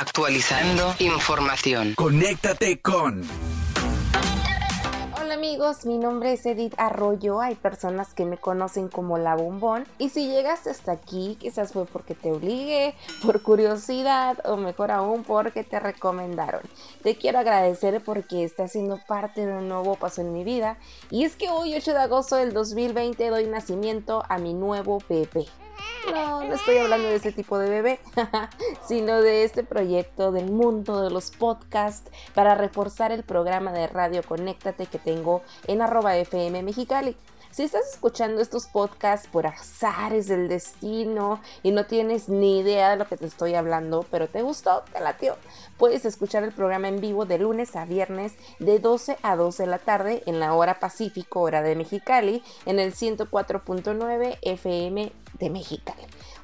Actualizando información. Conéctate con Hola amigos, mi nombre es Edith Arroyo, hay personas que me conocen como la bombón y si llegaste hasta aquí quizás fue porque te obligué, por curiosidad o mejor aún porque te recomendaron. Te quiero agradecer porque estás siendo parte de un nuevo paso en mi vida y es que hoy 8 de agosto del 2020 doy nacimiento a mi nuevo bebé. No, no estoy hablando de ese tipo de bebé, sino de este proyecto del mundo de los podcasts para reforzar el programa de radio Conéctate que tengo en arroba FM Mexicali. Si estás escuchando estos podcasts por azares del destino y no tienes ni idea de lo que te estoy hablando, pero te gustó, te latió, puedes escuchar el programa en vivo de lunes a viernes de 12 a 12 de la tarde en la hora Pacífico, hora de Mexicali, en el 104.9 FM de Mexicali.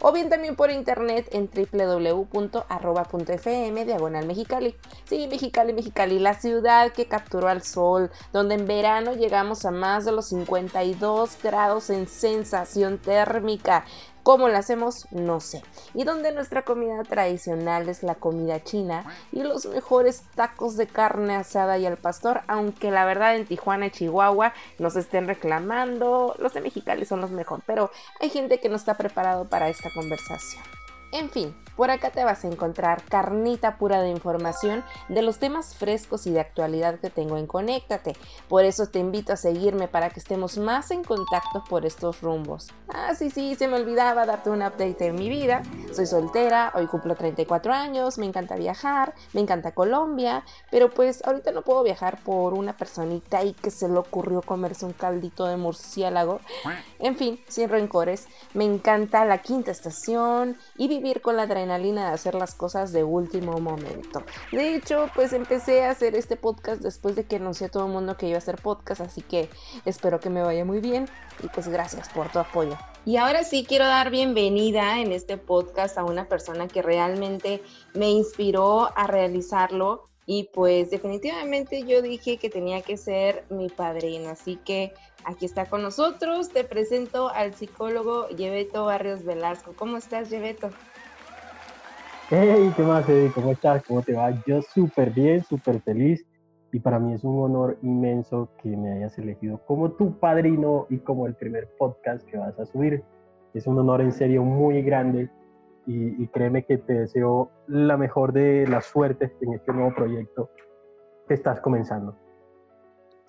O bien también por internet en www.arroba.fm diagonal Mexicali. Sí, Mexicali, Mexicali, la ciudad que capturó al sol, donde en verano llegamos a más de los 52 grados en sensación térmica. ¿Cómo lo hacemos? No sé. Y donde nuestra comida tradicional es la comida china y los mejores tacos de carne asada y al pastor, aunque la verdad en Tijuana y Chihuahua nos estén reclamando, los de Mexicali son los mejores, pero hay gente que no está preparado para esta conversación. En fin, por acá te vas a encontrar carnita pura de información de los temas frescos y de actualidad que tengo en Conéctate. Por eso te invito a seguirme para que estemos más en contacto por estos rumbos. Ah, sí, sí, se me olvidaba darte un update de mi vida. Soy soltera, hoy cumplo 34 años, me encanta viajar, me encanta Colombia, pero pues ahorita no puedo viajar por una personita y que se le ocurrió comerse un caldito de murciélago. En fin, sin rencores, me encanta la quinta estación y vivir con la adrenalina de hacer las cosas de último momento. De hecho, pues empecé a hacer este podcast después de que anuncié a todo el mundo que iba a hacer podcast, así que espero que me vaya muy bien y pues gracias por tu apoyo. Y ahora sí quiero dar bienvenida en este podcast a una persona que realmente me inspiró a realizarlo y pues definitivamente yo dije que tenía que ser mi padrino, así que aquí está con nosotros. Te presento al psicólogo Yebeto Barrios Velasco. ¿Cómo estás, Yebeto? Hey, ¿qué más, Eddie? ¿Cómo estás? ¿Cómo te va? Yo súper bien, súper feliz. Y para mí es un honor inmenso que me hayas elegido como tu padrino y como el primer podcast que vas a subir. Es un honor en serio muy grande y, y créeme que te deseo la mejor de las suertes en este nuevo proyecto que estás comenzando.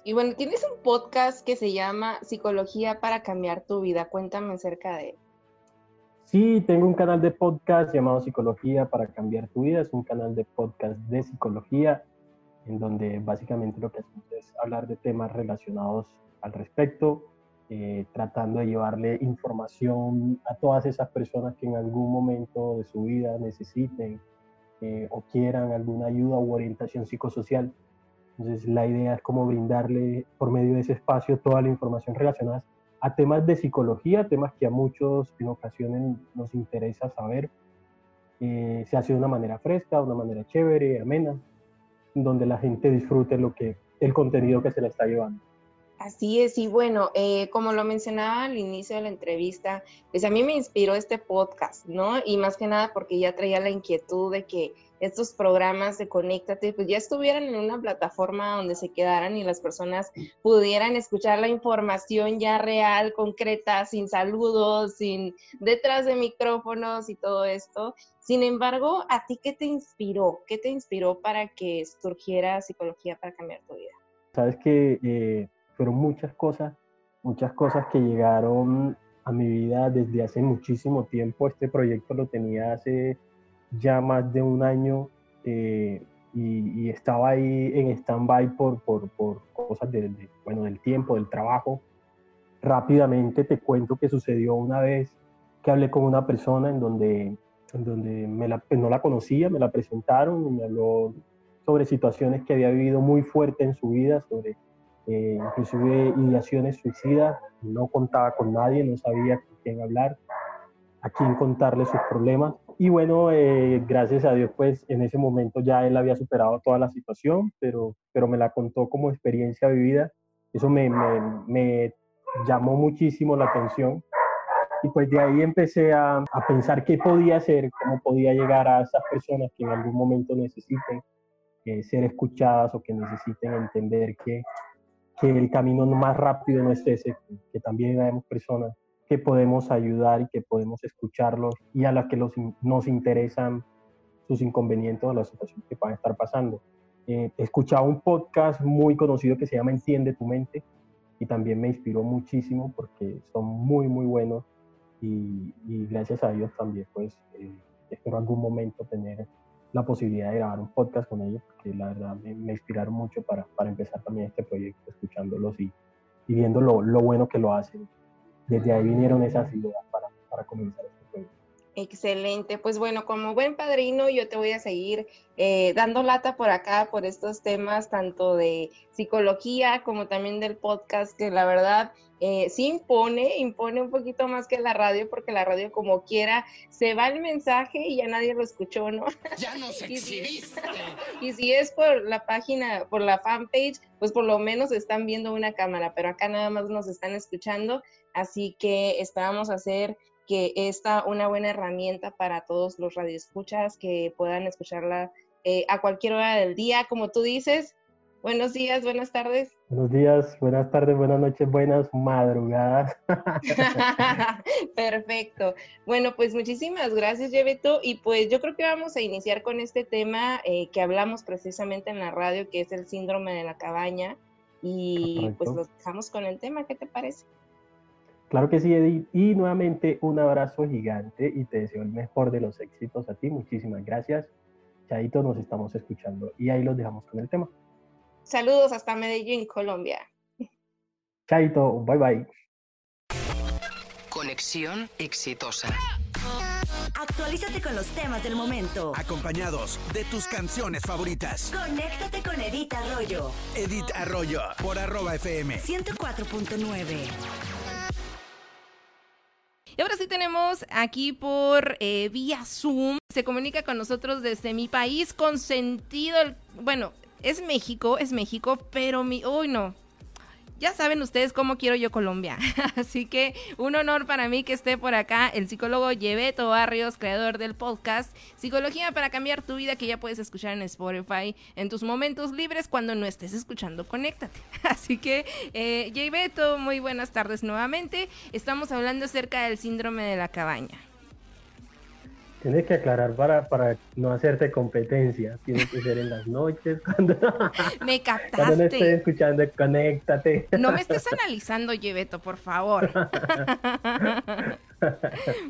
Y bueno, tienes un podcast que se llama Psicología para cambiar tu vida. Cuéntame acerca de él. Sí, tengo un canal de podcast llamado Psicología para cambiar tu vida. Es un canal de podcast de psicología en donde básicamente lo que hacemos es hablar de temas relacionados al respecto, eh, tratando de llevarle información a todas esas personas que en algún momento de su vida necesiten eh, o quieran alguna ayuda u orientación psicosocial. Entonces la idea es como brindarle por medio de ese espacio toda la información relacionada a temas de psicología, temas que a muchos en ocasiones nos interesa saber. Eh, se hace de una manera fresca, de una manera chévere, amena, donde la gente disfrute lo que, el contenido que se le está llevando. Así es, y bueno, eh, como lo mencionaba al inicio de la entrevista, pues a mí me inspiró este podcast, ¿no? Y más que nada porque ya traía la inquietud de que estos programas de Conéctate, pues ya estuvieran en una plataforma donde se quedaran y las personas pudieran escuchar la información ya real, concreta, sin saludos, sin detrás de micrófonos y todo esto. Sin embargo, ¿a ti qué te inspiró? ¿Qué te inspiró para que surgiera psicología para cambiar tu vida? Sabes que eh, fueron muchas cosas, muchas cosas que llegaron a mi vida desde hace muchísimo tiempo. Este proyecto lo tenía hace ya más de un año eh, y, estaba ahí en stand-by por, por, por, cosas bueno, del tiempo, del trabajo. Rápidamente te cuento que sucedió una vez que hablé con una persona en donde, en donde me la, pues no la conocía, me la presentaron y me habló sobre situaciones que había vivido muy fuerte en su vida, sobre eh, inclusive ideaciones suicidas, no contaba con nadie, no sabía con quién hablar, a quién contarle sus problemas y bueno, eh, gracias a Dios, pues en ese momento ya él había superado toda la situación, pero, pero me la contó como experiencia vivida. Eso me, me, llamó muchísimo la atención Y pues de ahí empecé a, a, pensar qué podía hacer, cómo podía llegar a esas personas que en algún momento necesiten eh, ser escuchadas o que necesiten entender que, que el camino más rápido no es ese, que, también hay personas que podemos ayudar y que podemos escucharlos y a las que los, nos interesan sus inconvenientes o las situaciones que puedan estar pasando. Eh, he escuchado un podcast muy conocido que se llama Entiende tu mente y también me inspiró muchísimo porque son muy, muy buenos y, gracias a Dios también pues eh, espero algún momento tener la posibilidad de grabar un podcast con ellos porque la verdad me, inspiraron mucho para, para, empezar también este proyecto escuchándolos y, y viendo lo, lo, bueno que lo hacen. Desde ahí vinieron esas ideas para, para comenzar Excelente, pues bueno, como buen padrino yo te voy a seguir eh, dando lata por acá por estos temas tanto de psicología como también del podcast que la verdad eh, sí impone, impone un poquito más que la radio porque la radio como quiera se va el mensaje y ya nadie lo escuchó, ¿no? Ya nos exhibiste. y si es por la página, por la fanpage, pues por lo menos están viendo una cámara, pero acá nada más nos están escuchando, así que esperamos hacer que esta una buena herramienta para todos los radioescuchas que puedan escucharla eh, a cualquier hora del día, como tú dices. Buenos días, buenas tardes. Buenos días, buenas tardes, buenas noches, buenas madrugadas. Perfecto. Bueno, pues muchísimas gracias, Yebeto. Y pues yo creo que vamos a iniciar con este tema eh, que hablamos precisamente en la radio, que es el síndrome de la cabaña. Y pues los dejamos con el tema, ¿qué te parece? Claro que sí, Edith. Y nuevamente un abrazo gigante y te deseo el mejor de los éxitos a ti. Muchísimas gracias. Chaito, nos estamos escuchando. Y ahí los dejamos con el tema. Saludos hasta Medellín, Colombia. Chaito, bye bye. Conexión exitosa. Actualízate con los temas del momento. Acompañados de tus canciones favoritas. Conéctate con Edith Arroyo. Edith Arroyo por arroba FM. 104.9. Y ahora sí tenemos aquí por eh, vía Zoom, se comunica con nosotros desde mi país con sentido, bueno, es México, es México, pero mi, uy no, ya saben ustedes cómo quiero yo Colombia. Así que un honor para mí que esté por acá el psicólogo Yebeto Barrios, creador del podcast Psicología para cambiar tu vida, que ya puedes escuchar en Spotify en tus momentos libres cuando no estés escuchando Conéctate. Así que, eh, muy buenas tardes nuevamente. Estamos hablando acerca del síndrome de la cabaña. Tienes que aclarar para, para no hacerte competencia. Tiene que ser en las noches. Cuando, me captaste. Cuando no estés escuchando, conéctate. No me estés analizando, Yebeto, por favor.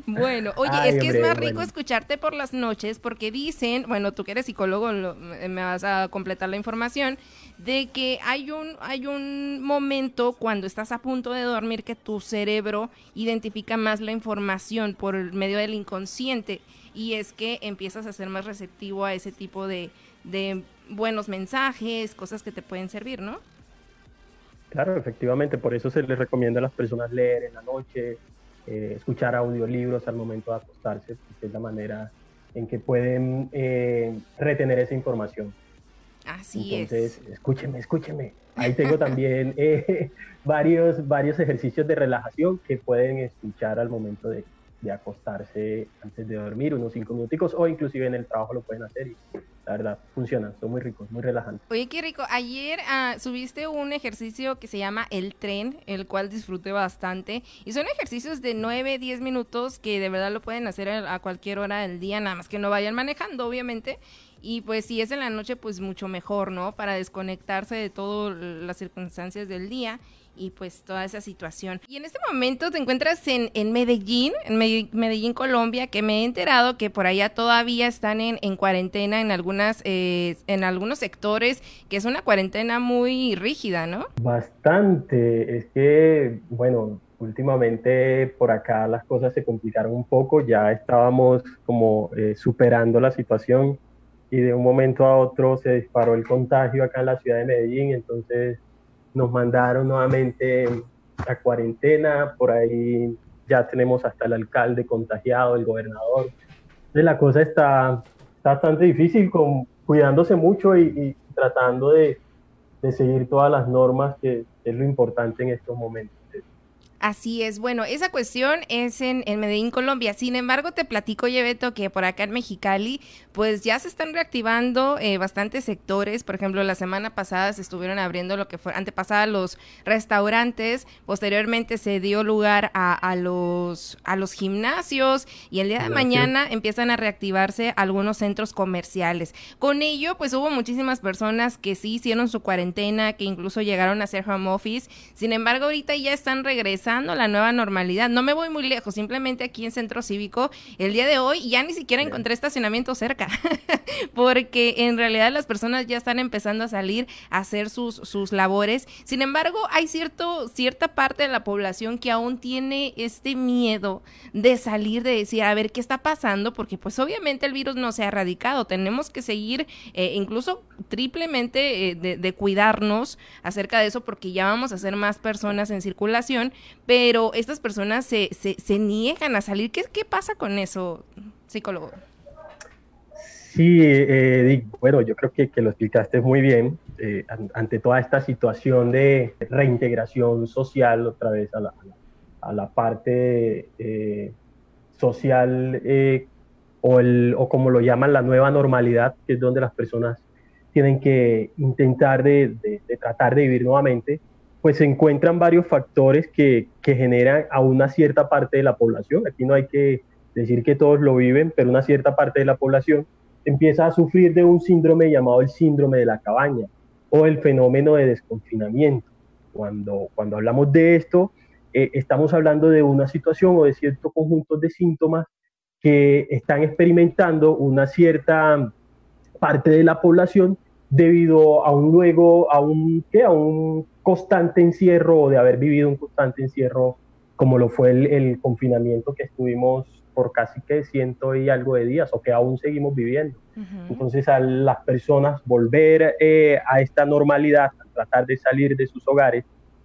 bueno, oye, es que es más rico escucharte por las noches porque dicen, bueno, tú que eres psicólogo, me vas a completar la información, de que hay un, hay un momento cuando estás a punto de dormir que tu cerebro identifica más la información por medio del inconsciente y es que empiezas a ser más receptivo a ese tipo de, buenos mensajes, cosas que te pueden servir, ¿no? Claro, efectivamente, por eso se les recomienda a las personas leer en la noche, eh, escuchar audiolibros al momento de acostarse, porque es la manera en que pueden eh, retener esa información. Así Entonces, escúcheme, escúcheme. Ahí tengo también eh, varios, varios ejercicios de relajación que pueden escuchar al momento de, de acostarse antes de dormir, unos cinco minuticos, o inclusive en el trabajo lo pueden hacer y la verdad funcionan, son muy ricos, muy relajantes. Oye, qué rico. Ayer ah, subiste un ejercicio que se llama el tren, el cual disfruté bastante. Y son ejercicios de 9, 10 minutos que de verdad lo pueden hacer a cualquier hora del día, nada más que no vayan manejando, obviamente. Y pues si es en la noche, pues mucho mejor, ¿no? Para desconectarse de todas las circunstancias del día y pues toda esa situación. Y en este momento te encuentras en, en Medellín, en Medellín, Colombia, que me he enterado que por allá todavía están en, en cuarentena en algunas, eh, en algunos sectores, que es una cuarentena muy rígida, ¿no? Bastante, es que, bueno, últimamente por acá las cosas se complicaron un poco, ya estábamos como eh, superando la situación y de un momento a otro se disparó el contagio acá en la ciudad de Medellín, entonces nos mandaron nuevamente a cuarentena, por ahí ya tenemos hasta el alcalde contagiado, el gobernador. Entonces la cosa está, bastante difícil, con, cuidándose mucho y, tratando de, seguir todas las normas, que es lo importante en estos momentos. Así es, bueno, esa cuestión es en, Medellín, Colombia. Sin embargo, te platico, Yebeto, que por acá en Mexicali, pues ya se están reactivando eh, bastantes sectores. Por ejemplo, la semana pasada se estuvieron abriendo lo que fue antepasada los restaurantes. Posteriormente se dio lugar a, los, a los gimnasios y el día de mañana empiezan a reactivarse algunos centros comerciales. Con ello, pues hubo muchísimas personas que sí hicieron su cuarentena, que incluso llegaron a hacer home office. Sin embargo, ahorita ya están regresando la nueva normalidad. No me voy muy lejos, simplemente aquí en Centro Cívico, el día de hoy ya ni siquiera encontré estacionamiento cerca, porque en realidad las personas ya están empezando a salir a hacer sus, sus labores. Sin embargo, hay cierto, cierta parte de la población que aún tiene este miedo de salir, de decir, a ver qué está pasando, porque pues obviamente el virus no se ha erradicado. Tenemos que seguir eh, incluso triplemente eh, de, de cuidarnos acerca de eso, porque ya vamos a ser más personas en circulación, pero estas personas se, se, niegan a salir. ¿Qué, ¿Qué, pasa con eso, psicólogo? Sí, eh, bueno, yo creo que, que, lo explicaste muy bien. Eh, ante toda esta situación de reintegración social, otra vez a la, a la parte eh, social o, el, o como lo llaman la nueva normalidad, que es donde las personas tienen que intentar de, de tratar de vivir nuevamente, pues se encuentran varios factores que, que, generan a una cierta parte de la población. Aquí no hay que decir que todos lo viven, pero una cierta parte de la población empieza a sufrir de un síndrome llamado el síndrome de la cabaña o el fenómeno de desconfinamiento. Cuando, cuando hablamos de esto, eh, estamos hablando de una situación o de ciertos conjuntos de síntomas que están experimentando una cierta parte de la población debido a un luego, a un, ¿qué? A un constante encierro o de haber vivido un constante encierro como lo fue el, confinamiento que estuvimos por casi que ciento y algo de días o que aún seguimos viviendo. Entonces a las personas volver eh, a esta normalidad, a tratar de salir de sus hogares,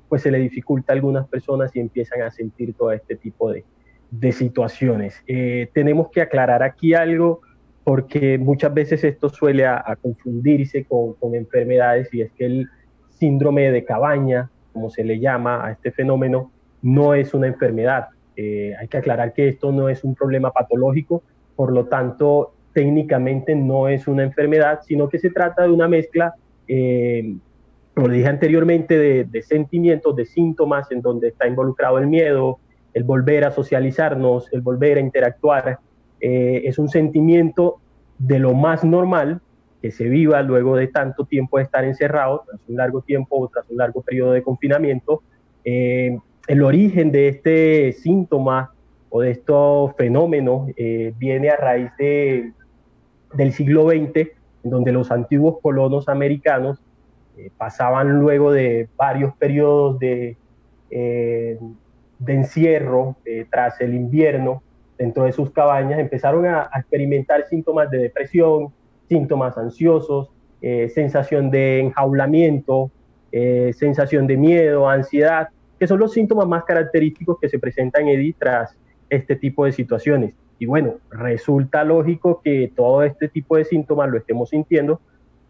pues se le dificulta a algunas personas y empiezan a sentir todo este tipo de, de situaciones. Eh, tenemos que aclarar aquí algo porque muchas veces esto suele a, confundirse con, enfermedades y es que el síndrome de cabaña, como se le llama a este fenómeno, no es una enfermedad. Eh, hay que aclarar que esto no es un problema patológico, por lo tanto, técnicamente no es una enfermedad, sino que se trata de una mezcla, eh, como le dije anteriormente, de, sentimientos, de síntomas en donde está involucrado el miedo, el volver a socializarnos, el volver a interactuar, eh, es un sentimiento de lo más normal que se viva luego de tanto tiempo de estar encerrado, tras un largo tiempo o tras un largo periodo de confinamiento. Eh, el origen de este síntoma o de estos fenómenos eh, viene a raíz de, del siglo XX, donde los antiguos colonos americanos pasaban luego de varios periodos de encierro tras el invierno, dentro de sus cabañas, empezaron a, experimentar síntomas de depresión, síntomas ansiosos, eh, sensación de enjaulamiento, eh, sensación de miedo, ansiedad, que son los síntomas más característicos que se presentan, Edith, tras este tipo de situaciones. Y bueno, resulta lógico que todo este tipo de síntomas lo estemos sintiendo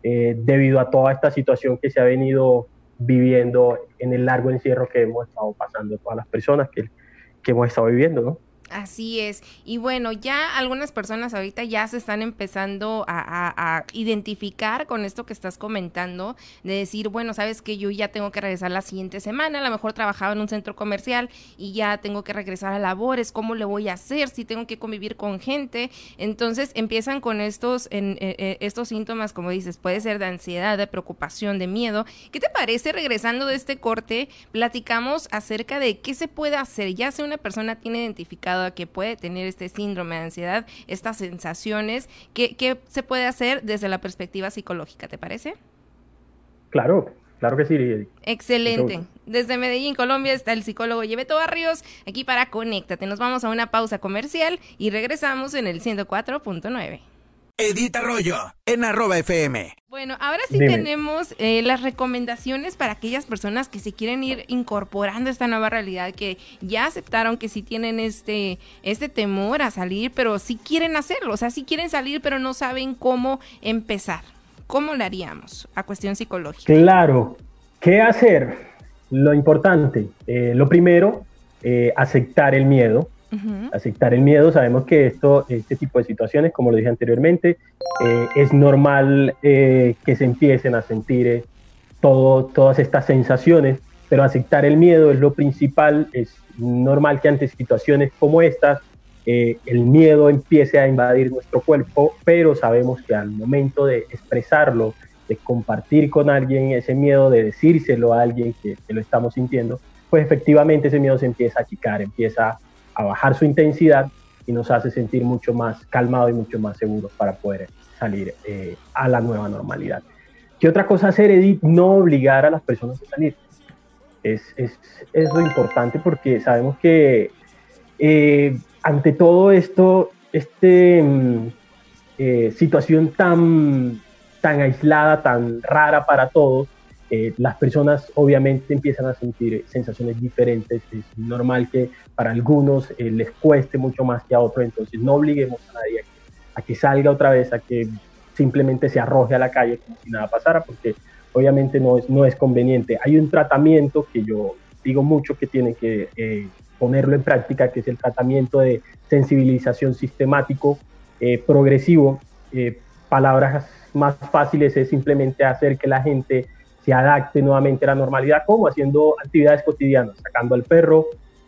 eh, debido a toda esta situación que se ha venido viviendo en el largo encierro que hemos estado pasando todas las personas que, que hemos estado viviendo, ¿no? Así es. Y bueno, ya algunas personas ahorita ya se están empezando a, identificar con esto que estás comentando, de decir, bueno, sabes que yo ya tengo que regresar la siguiente semana, a lo mejor trabajaba en un centro comercial y ya tengo que regresar a labores, ¿cómo le voy a hacer? Si tengo que convivir con gente. Entonces empiezan con estos, en, eh, eh, estos síntomas, como dices, puede ser de ansiedad, de preocupación, de miedo. ¿Qué te parece? Regresando de este corte, platicamos acerca de qué se puede hacer, ya si una persona tiene identificado que puede tener este síndrome de ansiedad, estas sensaciones, ¿qué, qué se puede hacer desde la perspectiva psicológica? ¿Te parece? Claro, Claro que sí. Excelente. Desde Medellín, Colombia, está el psicólogo Yebeto Barrios, aquí para Conéctate. Nos vamos a una pausa comercial y regresamos en el 104.9. Edita Arroyo, en arroba FM. Bueno, ahora sí tenemos eh, las recomendaciones para aquellas personas que se quieren ir incorporando a esta nueva realidad, que ya aceptaron que sí tienen este, este temor a salir, pero sí quieren hacerlo, o sea, sí quieren salir, pero no saben cómo empezar. ¿Cómo lo haríamos a cuestión psicológica? Claro, ¿qué hacer? Lo importante, eh, lo primero eh, aceptar el miedo. Aceptar el miedo, sabemos que esto, este tipo de situaciones, como lo dije anteriormente, eh, es normal que se empiecen a sentir todo, todas estas sensaciones, pero aceptar el miedo es lo principal, es normal que ante situaciones como estas el miedo empiece a invadir nuestro cuerpo, pero sabemos que al momento de expresarlo, de compartir con alguien ese miedo, de decírselo a alguien que, lo estamos sintiendo, pues efectivamente ese miedo se empieza a achicar, empieza a bajar su intensidad y nos hace sentir mucho más calmado y mucho más seguros para poder salir eh, a la nueva normalidad. ¿Qué otra cosa hacer, Edith? No obligar a las personas a salir. Es, es, es lo importante porque sabemos que eh, ante todo esto, esta mm, eh, situación tan tan aislada, tan rara para todos, eh, las personas obviamente empiezan a sentir sensaciones diferentes. Es normal que para algunos eh, les cueste mucho más que a otros, entonces no obliguemos a nadie a que, salga otra vez, a que simplemente se arroje a la calle como si nada pasara, porque obviamente no es, no es conveniente. Hay un tratamiento que yo digo mucho que tiene que eh, ponerlo en práctica, que es el tratamiento de sensibilización sistemático progresivo. palabras más fáciles es simplemente hacer que la gente se adapte nuevamente a la normalidad, como haciendo actividades cotidianas, sacando al perro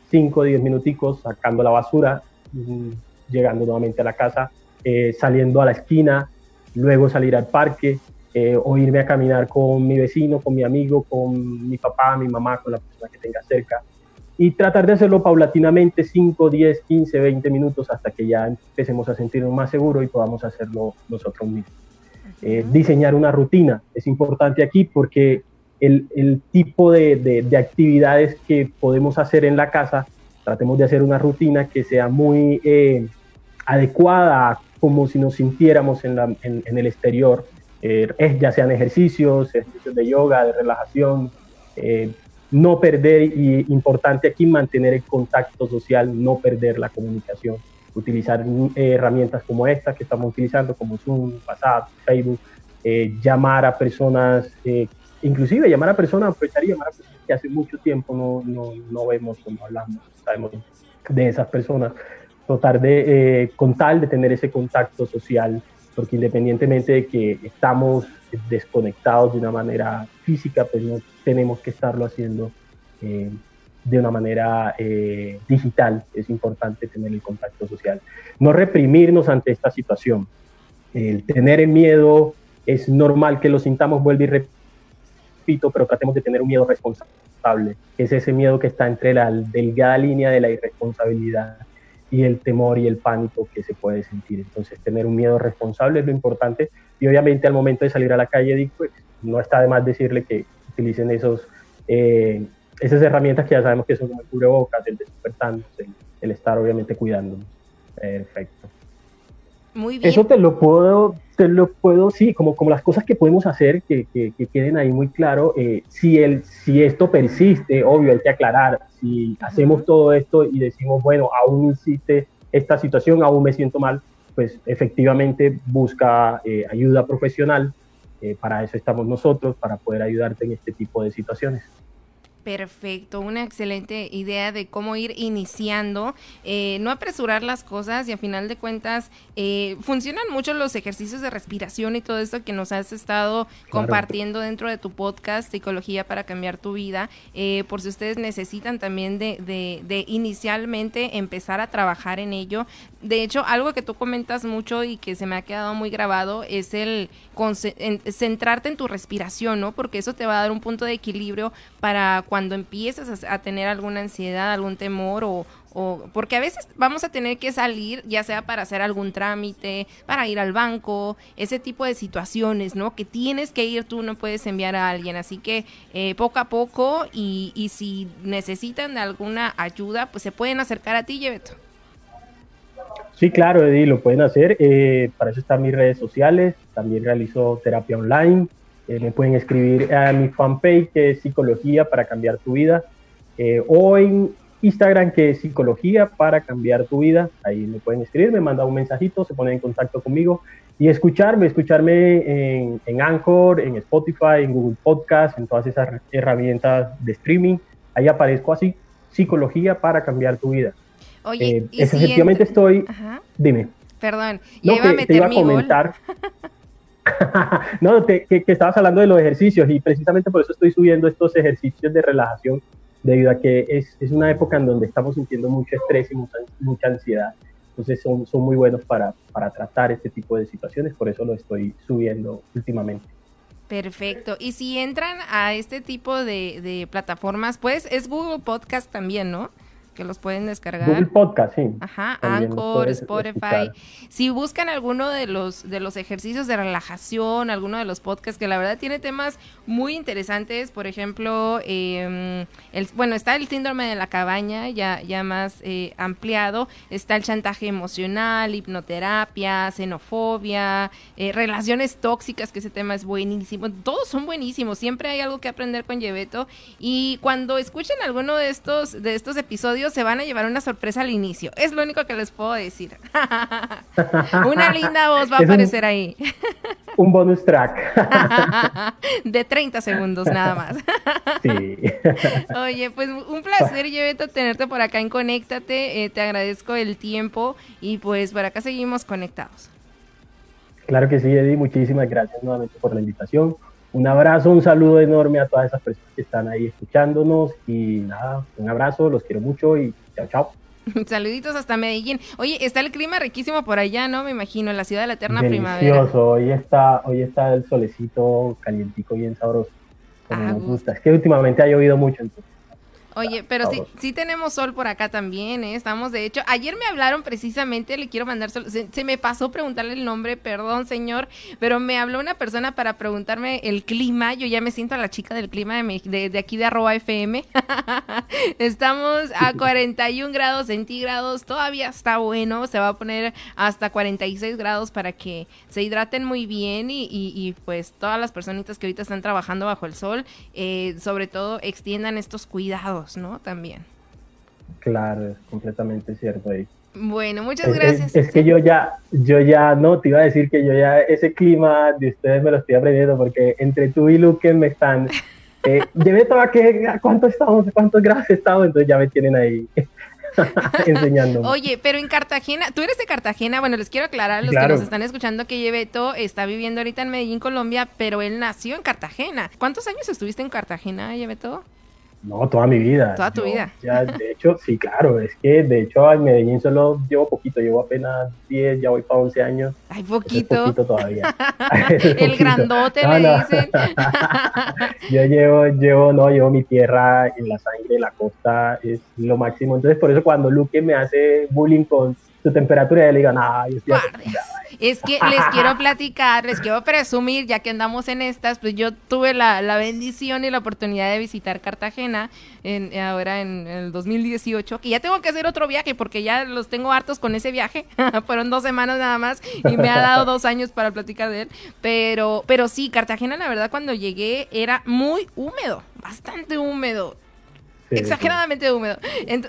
5 o 10 minuticos, sacando la basura, mm, llegando nuevamente a la casa, eh, saliendo a la esquina, luego salir al parque, eh, o irme a caminar con mi vecino, con mi amigo, con mi papá, mi mamá, con la persona que tenga cerca. Y tratar de hacerlo paulatinamente, 5, 10, 15, 20 minutos, hasta que ya empecemos a sentirnos más seguros y podamos hacerlo nosotros mismos. Eh, diseñar una rutina. Es importante aquí porque el, el tipo de, de, actividades que podemos hacer en la casa, tratemos de hacer una rutina que sea muy eh, adecuada como si nos sintiéramos en, la, en, el exterior, eh, ya sean ejercicios, ejercicios de yoga, de relajación, no perder, y importante aquí mantener el contacto social, no perder la comunicación utilizar eh, herramientas como esta que estamos utilizando, como Zoom, WhatsApp, Facebook, eh, llamar a personas, eh, inclusive llamar a personas, aprovechar y llamar a personas que hace mucho tiempo no, no, no vemos o no hablamos, sabemos de esas personas, tratar de, con tal de tener ese contacto social, porque independientemente de que estamos desconectados de una manera física, pues no tenemos que estarlo haciendo de una manera eh, digital. Es importante tener el contacto social. No reprimirnos ante esta situación. El tener el miedo es normal que lo sintamos, vuelvo y repito, pero tratemos de tener un miedo responsable. Es ese miedo que está entre la delgada línea de la irresponsabilidad y el temor y el pánico que se puede sentir. Entonces, tener un miedo responsable es lo importante. Y obviamente al momento de salir a la calle, pues, no está de más decirle que utilicen esos eh, esas herramientas que ya sabemos que son como el cubrebocas, el despertando, el, el estar obviamente cuidándonos. Perfecto. Muy bien. Eso te lo puedo, te lo puedo, sí, como, como las cosas que podemos hacer que, que, queden ahí muy claro. Eh, si, el, si esto persiste, obvio, hay que aclarar. Si hacemos todo esto y decimos, bueno, aún existe esta situación, aún me siento mal, pues efectivamente busca eh, ayuda profesional. Eh, para eso estamos nosotros, para poder ayudarte en este tipo de situaciones. Perfecto, una excelente idea de cómo ir iniciando, eh, no apresurar las cosas y a final de cuentas eh, funcionan mucho los ejercicios de respiración y todo esto que nos has estado compartiendo dentro de tu podcast Psicología para cambiar tu vida, eh, por si ustedes necesitan también de, de, de, inicialmente empezar a trabajar en ello. De hecho, algo que tú comentas mucho y que se me ha quedado muy grabado es el centrarte en tu respiración, ¿no? Porque eso te va a dar un punto de equilibrio para cuando empiezas a, tener alguna ansiedad, algún temor o, porque a veces vamos a tener que salir, ya sea para hacer algún trámite, para ir al banco, ese tipo de situaciones, ¿no? Que tienes que ir tú, no puedes enviar a alguien. Así que eh, poco a poco y, y, si necesitan de alguna ayuda, pues se pueden acercar a ti, Yebeto. Sí, claro, Eddie, lo pueden hacer. Eh, para eso están mis redes sociales. También realizo terapia online. Eh, me pueden escribir a mi fanpage que es Psicología para cambiar tu vida eh, o en Instagram que es Psicología para cambiar tu vida. Ahí me pueden escribir, me mandan un mensajito, se ponen en contacto conmigo y escucharme, escucharme en, en Anchor, en Spotify, en Google Podcast, en todas esas herramientas de streaming. Ahí aparezco así, psicología para cambiar tu vida. Oye, eh, efectivamente estoy... Dime. Perdón, no, iba a meter te iba a comentar. no, que, estabas hablando de los ejercicios y precisamente por eso estoy subiendo estos ejercicios de relajación, debido a que es, es una época en donde estamos sintiendo mucho estrés y mucha, mucha ansiedad. Entonces son, son muy buenos para, para tratar este tipo de situaciones, por eso lo estoy subiendo últimamente. Perfecto. Y si entran a este tipo de, de plataformas, pues es Google Podcast también, ¿no? Que los pueden descargar. Google Podcast, sí. Ajá, Anchor, Spotify. Si buscan alguno de los de los ejercicios de relajación, alguno de los podcasts que la verdad tiene temas muy interesantes, por ejemplo, em, el, bueno, está el síndrome de la cabaña, ya, ya más eh, ampliado, está el chantaje emocional, hipnoterapia, xenofobia, eh, relaciones tóxicas, que ese tema es buenísimo, todos son buenísimos, siempre hay algo que aprender con Yebeto y cuando escuchen alguno de estos, de estos episodios, se van a llevar una sorpresa al inicio. Es lo único que les puedo decir. una linda voz va a aparecer ahí. un bonus track. de 30 segundos nada más. sí. Oye, pues un placer, Yebeto, tenerte por acá en Conéctate. Eh, te agradezco el tiempo y pues por acá seguimos conectados. Claro que sí, Eddie. Muchísimas gracias nuevamente por la invitación. Un abrazo, un saludo enorme a todas esas personas que están ahí escuchándonos y nada, un abrazo, los quiero mucho y chao, chao. Saluditos hasta Medellín. Oye, está el clima riquísimo por allá, ¿no? Me imagino, en la ciudad de la eterna Delicioso. primavera. Hoy está, hoy está el solecito calientico, bien sabroso. Como ah, nos gusta. Es que últimamente ha llovido mucho, entonces Oye, pero sí, sí tenemos sol por acá también, ¿eh? Estamos, de hecho, ayer me hablaron precisamente, le quiero mandar, sol, se, me pasó preguntarle el nombre, perdón, señor, pero me habló una persona para preguntarme el clima, yo ya me siento a la chica del clima de, de, aquí de arroba FM. Estamos a 41 grados centígrados, todavía está bueno, se va a poner hasta 46 grados para que se hidraten muy bien y, y, pues todas las personitas que ahorita están trabajando bajo el sol, eh, sobre todo extiendan estos cuidados ¿no? También. Claro, es completamente cierto ahí. Bueno, muchas gracias. Es, que yo ya, yo ya, no, te iba a decir que yo ya ese clima de ustedes me lo estoy aprendiendo porque entre tú y Luque me están, eh, llevé todo que, ¿cuánto estamos? ¿Cuántos grados estamos? Entonces ya me tienen ahí enseñando. Oye, pero en Cartagena, tú eres de Cartagena, bueno, les quiero aclarar a los que nos están escuchando que Yebeto está viviendo ahorita en Medellín, Colombia, pero él nació en Cartagena. ¿Cuántos años estuviste en Cartagena, Yebeto? No, toda mi vida. Toda tu vida. Ya, de hecho, sí, claro, es que de hecho en Medellín solo llevo poquito, llevo apenas 10, ya voy para 11 años. Ay, poquito. poquito todavía. El grandote le dicen. Yo llevo, llevo, no, llevo mi tierra en la sangre, la costa es lo máximo. Entonces, por eso cuando Luque me hace bullying con su temperatura, le digo, no, yo estoy Es que les quiero platicar, les quiero presumir, ya que andamos en estas, pues yo tuve la, bendición y la oportunidad de visitar Cartagena en, ahora en, el 2018, que ya tengo que hacer otro viaje porque ya los tengo hartos con ese viaje. Fueron dos semanas nada más y me ha dado dos años para platicar de él. Pero, pero sí, Cartagena, la verdad, cuando llegué era muy húmedo, bastante húmedo exageradamente húmedo.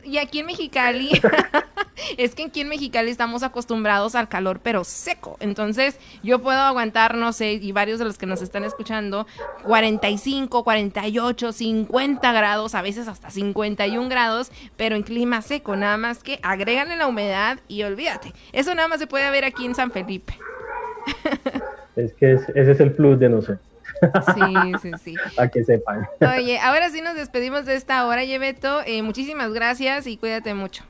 y aquí en Mexicali, es que aquí en Mexicali estamos acostumbrados al calor, pero seco. Entonces, yo puedo aguantar, no sé, y varios de los que nos están escuchando, 45, 48, 50 grados, a veces hasta 51 grados, pero en clima seco. Nada más que agréganle la humedad y olvídate. Eso nada más se puede ver aquí en San Felipe. es que ese es el plus de nosotros. Sí, sí, sí. Para que sepan. Oye, ahora sí nos despedimos de esta hora, Yebeto. Eh, muchísimas gracias y cuídate mucho.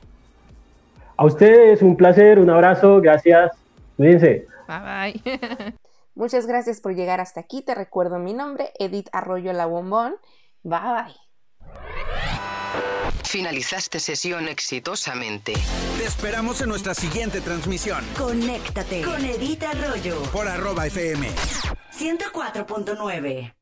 A ustedes un placer, un abrazo, gracias. Cuídense. Bye bye. Muchas gracias por llegar hasta aquí. Te recuerdo mi nombre, Edith Arroyo La Bombón. Bye bye. Finalizaste sesión exitosamente. Te esperamos en nuestra siguiente transmisión. Conéctate con Edith Arroyo por arroba FM 104.9.